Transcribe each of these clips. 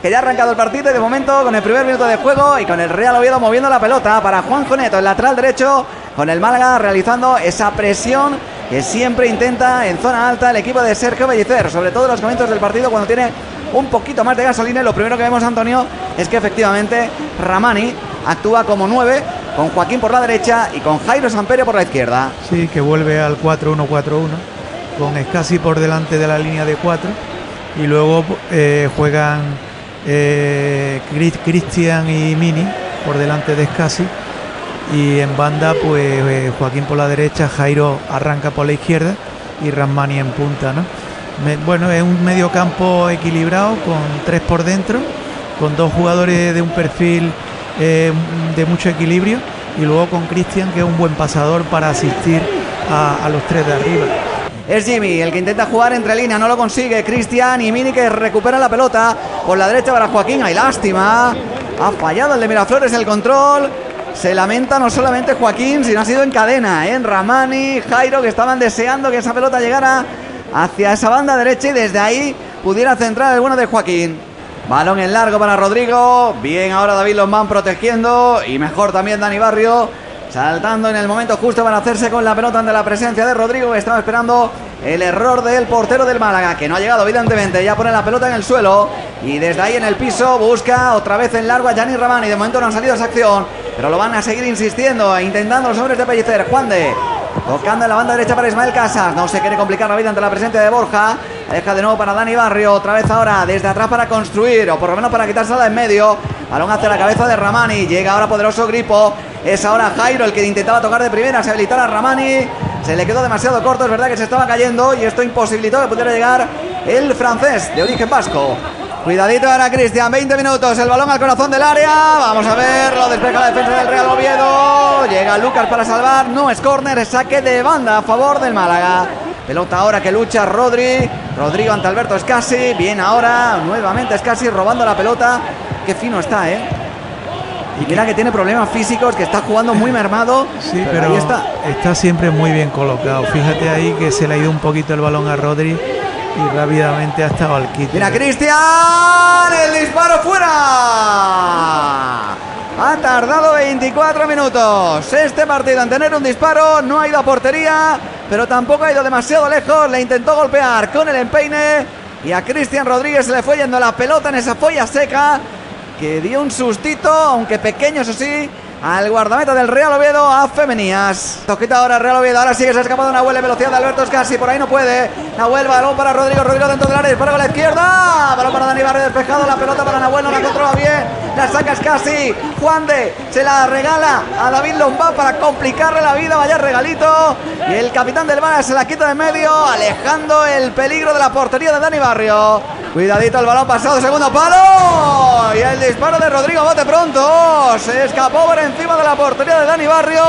que ya ha arrancado el partido y de momento con el primer minuto de juego y con el Real Oviedo moviendo la pelota para Juan Joneto, el lateral derecho, con el Málaga realizando esa presión que siempre intenta en zona alta el equipo de Sergio Bellicer, sobre todo en los momentos del partido cuando tiene un poquito más de gasolina lo primero que vemos Antonio es que efectivamente Ramani actúa como nueve con Joaquín por la derecha y con Jairo Samperio por la izquierda. Sí, que vuelve al 4-1-4-1 con Escasi por delante de la línea de 4 y luego eh, juegan eh, Cristian y Mini por delante de Escasi y en banda pues eh, Joaquín por la derecha, Jairo arranca por la izquierda y Ramani en punta, ¿no? bueno, es un medio campo equilibrado con tres por dentro, con dos jugadores de un perfil eh, de mucho equilibrio y luego con Cristian que es un buen pasador para asistir a los tres de arriba. Es Jimmy el que intenta jugar entre líneas, no lo consigue. Cristian y Mini que recupera la pelota por la derecha para Joaquín. Hay lástima. Ha fallado el de Miraflores el control. Se lamenta no solamente Joaquín, sino ha sido en cadena. En ¿eh? Ramani, Jairo, que estaban deseando que esa pelota llegara hacia esa banda derecha y desde ahí pudiera centrar el bueno de Joaquín. Balón en largo para Rodrigo. Bien ahora David Lombán protegiendo. Y mejor también Dani Barrio. Saltando en el momento justo para hacerse con la pelota ante la presencia de Rodrigo, que estaba esperando el error del portero del Málaga, que no ha llegado, evidentemente. Ya pone la pelota en el suelo y desde ahí en el piso busca otra vez en largo a Gianni Ramani. De momento no han salido esa acción, pero lo van a seguir insistiendo, e intentando los hombres de Pellicer. Juan de tocando en la banda derecha para Ismael Casas. No se quiere complicar la vida ante la presencia de Borja. Deja de nuevo para Dani Barrio. Otra vez ahora desde atrás para construir, o por lo menos para quitársela en medio. Balón hacia la cabeza de Ramani. Llega ahora poderoso Gripo. Es ahora Jairo el que intentaba tocar de primera. Se habilitara Ramani. Se le quedó demasiado corto. Es verdad que se estaba cayendo y esto imposibilitó que pudiera llegar el francés de origen vasco. Cuidadito ahora Cristian, 20 minutos, el balón al corazón del área, vamos a ver, lo despeja la defensa del Real Oviedo, llega Lucas para salvar, no es córner, es saque de banda a favor del Málaga. Pelota ahora que lucha Rodri, Rodrigo ante Alberto Escasi, bien ahora, nuevamente Escasi robando la pelota, qué fino está, ¿eh? Y mira que tiene problemas físicos, que está jugando muy mermado. Sí, pero, ahí está. está siempre muy bien colocado. Fíjate ahí que se le ha ido un poquito el balón a Rodri y rápidamente ha estado al kit. Mira Cristian, el disparo fuera. Ha tardado 24 minutos este partido en tener un disparo, no ha ido a portería, pero tampoco ha ido demasiado lejos, le intentó golpear con el empeine y a Cristian Rodríguez se le fue yendo la pelota en esa folla seca que dio un sustito, aunque pequeño eso sí, al guardameta del Real Oviedo a Femenías. Toquita ahora Real Oviedo, ahora sigue se ha escapado Nahuel de velocidad de Alberto Escasi, por ahí no puede. Nahuel, balón para Rodrigo, Rodrigo dentro del área, dispara con la izquierda. Balón para Dani Barrio despejado, la pelota para Nahuel, no la controla bien. La saca Escasi, Juan de se la regala a David Lombán para complicarle la vida, vaya regalito. Y el capitán del Málaga se la quita de medio, alejando el peligro de la portería de Dani Barrio. Cuidadito el balón pasado, segundo palo. Y el disparo de Rodrigo bote pronto. Se escapó por encima de la portería de Dani Barrio.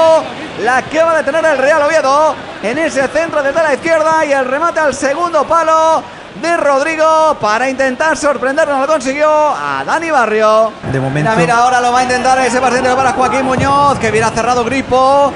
La que va a detener el Real Oviedo en ese centro desde la izquierda. Y el remate al segundo palo de Rodrigo para intentar sorprendernos. Lo consiguió a Dani Barrio. De momento. Mira, mira, ahora lo va a intentar ese paciente para Joaquín Muñoz, que hubiera cerrado Gripo.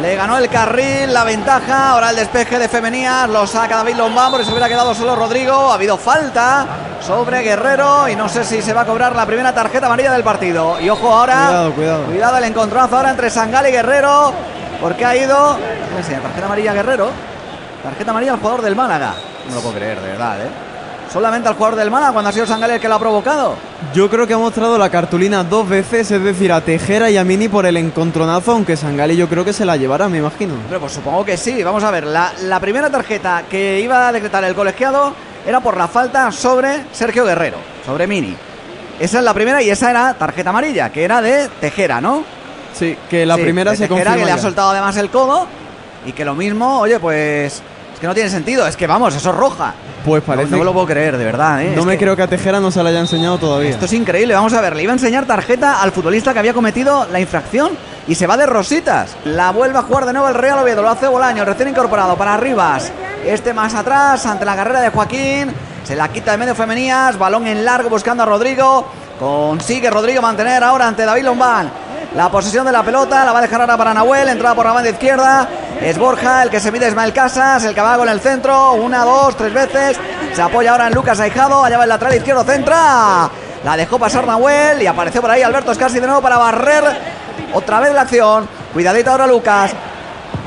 Le ganó el carril, la ventaja. Ahora el despeje de Femenías. Lo saca David Lombán porque se hubiera quedado solo Rodrigo. Ha habido falta sobre Guerrero. Y no sé si se va a cobrar la primera tarjeta amarilla del partido. Y ojo ahora. Cuidado, cuidado. Cuidado el encontronazo ahora entre Sangal y Guerrero. Porque ha ido. ¿Qué Tarjeta amarilla Guerrero. Tarjeta amarilla al jugador del Málaga. No lo puedo creer, de verdad, ¿eh? Solamente al jugador del Málaga cuando ha sido Sangal el que lo ha provocado. Yo creo que ha mostrado la cartulina dos veces, es decir, a Tejera y a Mini por el encontronazo, aunque Sangali yo creo que se la llevará, me imagino. Pero pues supongo que sí. Vamos a ver, la, la primera tarjeta que iba a decretar el colegiado era por la falta sobre Sergio Guerrero, sobre Mini. Esa es la primera y esa era tarjeta amarilla, que era de Tejera, ¿no? Sí, que la Sí, primera se Tejera, confirma que le ha soltado además el codo y que lo mismo, oye, pues es que no tiene sentido, es que vamos, eso es roja. Pues No, parece. no me lo puedo creer, de verdad, ¿eh? no Es me que creo que a Tejera no se la haya enseñado todavía. Esto es increíble, vamos a ver, le iba a enseñar tarjeta al futbolista que había cometido la infracción y se va de rositas. La vuelve a jugar de nuevo el Real Oviedo, lo hace Bolaño, recién incorporado para Rivas. Este más atrás, ante la carrera de Joaquín. Se la quita de medio Femenías, balón en largo buscando a Rodrigo. Consigue Rodrigo mantener ahora ante David Lombán. La posesión de la pelota. La va a dejar ahora para Nahuel. Entrada por la banda izquierda. Es Borja el que se mide Ismael Casas. El que va con el centro. Una, dos, tres veces. Se apoya ahora en Lucas Aijado. Allá va el lateral izquierdo. Centra. La dejó pasar Nahuel. Y apareció por ahí Alberto Escasi de nuevo para barrer otra vez la acción. Cuidadito ahora Lucas.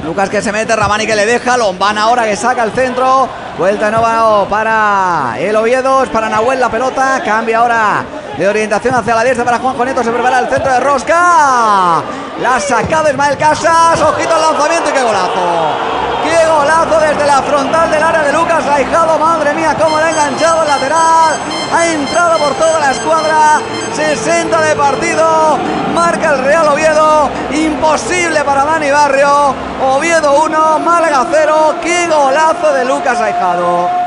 Lucas que se mete, Ramani que le deja, Lombana ahora que saca el centro, vuelta de nuevo para el Oviedo, es para Nahuel la pelota, cambia ahora de orientación hacia la diestra para Juan Joneto, se prepara el centro de Rosca, la sacada de Ismael Casas, ojito al lanzamiento y qué golazo, qué golazo desde la frontal del área de Lucas Aijado, madre mía, cómo le ha enganchado el lateral, ha entrado por toda la escuadra, 60 de partido, marca el Real Oviedo, imposible para Dani Barrio, Oviedo 1, Málaga 0, qué golazo de Lucas Aijado.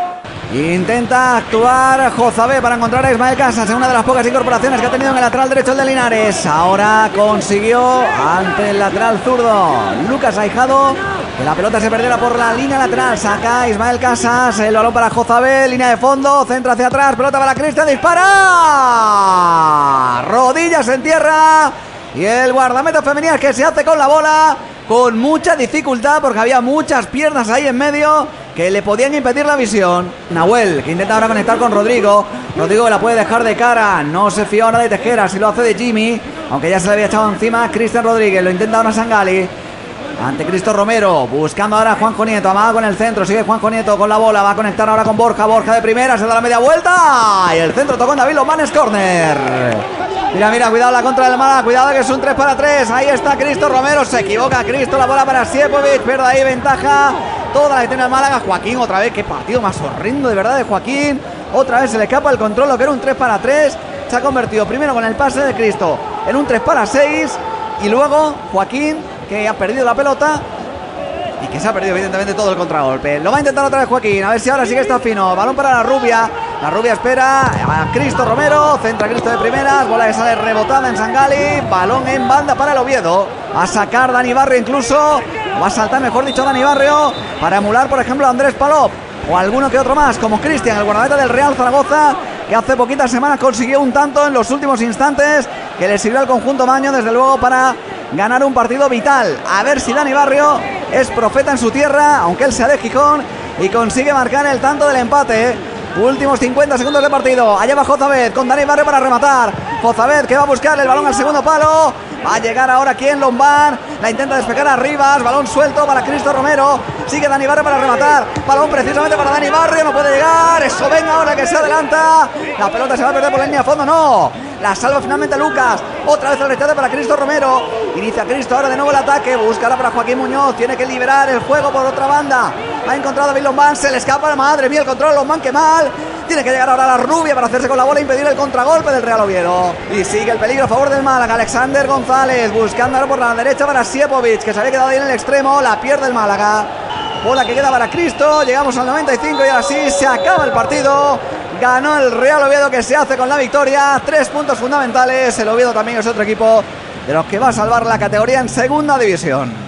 Intenta actuar Jozabé para encontrar a Ismael Casas en una de las pocas incorporaciones que ha tenido en el lateral derecho el de Linares. Ahora consiguió ante el lateral zurdo Lucas Aijado que la pelota se perdiera por la línea lateral. Saca Ismael Casas, el balón para Jozabé, línea de fondo, centra hacia atrás, pelota para Cristian, dispara. Rodillas en tierra. Y el guardameta femenino que se hace con la bola con mucha dificultad porque había muchas piernas ahí en medio que le podían impedir la visión. Nahuel que intenta ahora conectar con Rodrigo. Rodrigo la puede dejar de cara. No se fía ahora de Tejera si lo hace de Jimmy. Aunque ya se le había echado encima Cristian Rodríguez. Lo intenta ahora Sangali. Ante Cristo Romero, buscando ahora a Juanjo Nieto, amaga con el centro, sigue Juanjo Nieto con la bola, va a conectar ahora con Borja, Borja de primera, se da la media vuelta y el centro tocó en David Lomanes, corner. Mira, mira, cuidado la contra del Málaga, cuidado que es un 3 para 3, ahí está Cristo Romero, se equivoca Cristo, la bola para Siepovic, pierde ahí ventaja, toda la que tiene Málaga, Joaquín otra vez, qué partido más horrendo de verdad de Joaquín, otra vez se le escapa el control, lo que era un 3 para 3, se ha convertido primero con el pase de Cristo en un 3 para 6 y luego Joaquín que ha perdido la pelota. Y que se ha perdido evidentemente todo el contragolpe. Lo va a intentar otra vez Joaquín, a ver si ahora sigue está fino. Balón para la rubia. La rubia espera a Cristo Romero, centra Cristo de primeras, bola que sale rebotada en Sangali, balón en banda para el Oviedo. A sacar Dani Barrio incluso, va a saltar mejor dicho Dani Barrio para emular por ejemplo a Andrés Palop o alguno que otro más como Cristian, el guardameta del Real Zaragoza que hace poquitas semanas consiguió un tanto en los últimos instantes que le sirvió al conjunto Maño desde luego para ganar un partido vital. A ver si Dani Barrio es profeta en su tierra, aunque él sea de Gijón, y consigue marcar el tanto del empate. Últimos 50 segundos de partido. Allá va Jozabed con Dani Barrio para rematar. Jozabed que va a buscar el balón al segundo palo. Va a llegar ahora quien Lombán. La intenta despegar arriba. Balón suelto para Cristo Romero. Sigue Dani Barrio para rematar. Balón precisamente para Dani Barrio. No puede llegar. Eso venga ahora que se adelanta. La pelota se va a perder por la línea de fondo. No. La salva finalmente Lucas. Otra vez el rechazo para Cristo Romero. Inicia Cristo ahora de nuevo el ataque. Buscará para Joaquín Muñoz. Tiene que liberar el juego por otra banda. Ha encontrado a David Lombán. Se le escapa. Madre mía, el control. Lombán que mal. Tiene que llegar ahora la rubia para hacerse con la bola e impedir el contragolpe del Real Oviedo. Y sigue el peligro a favor del Málaga. Alexander González buscando ahora por la derecha para Siepovic, que se había quedado ahí en el extremo. La pierde el Málaga. Bola que queda para Cristo. Llegamos al 95 y ahora sí se acaba el partido. Ganó el Real Oviedo que se hace con la victoria. Tres puntos fundamentales. El Oviedo también es otro equipo de los que va a salvar la categoría en segunda división.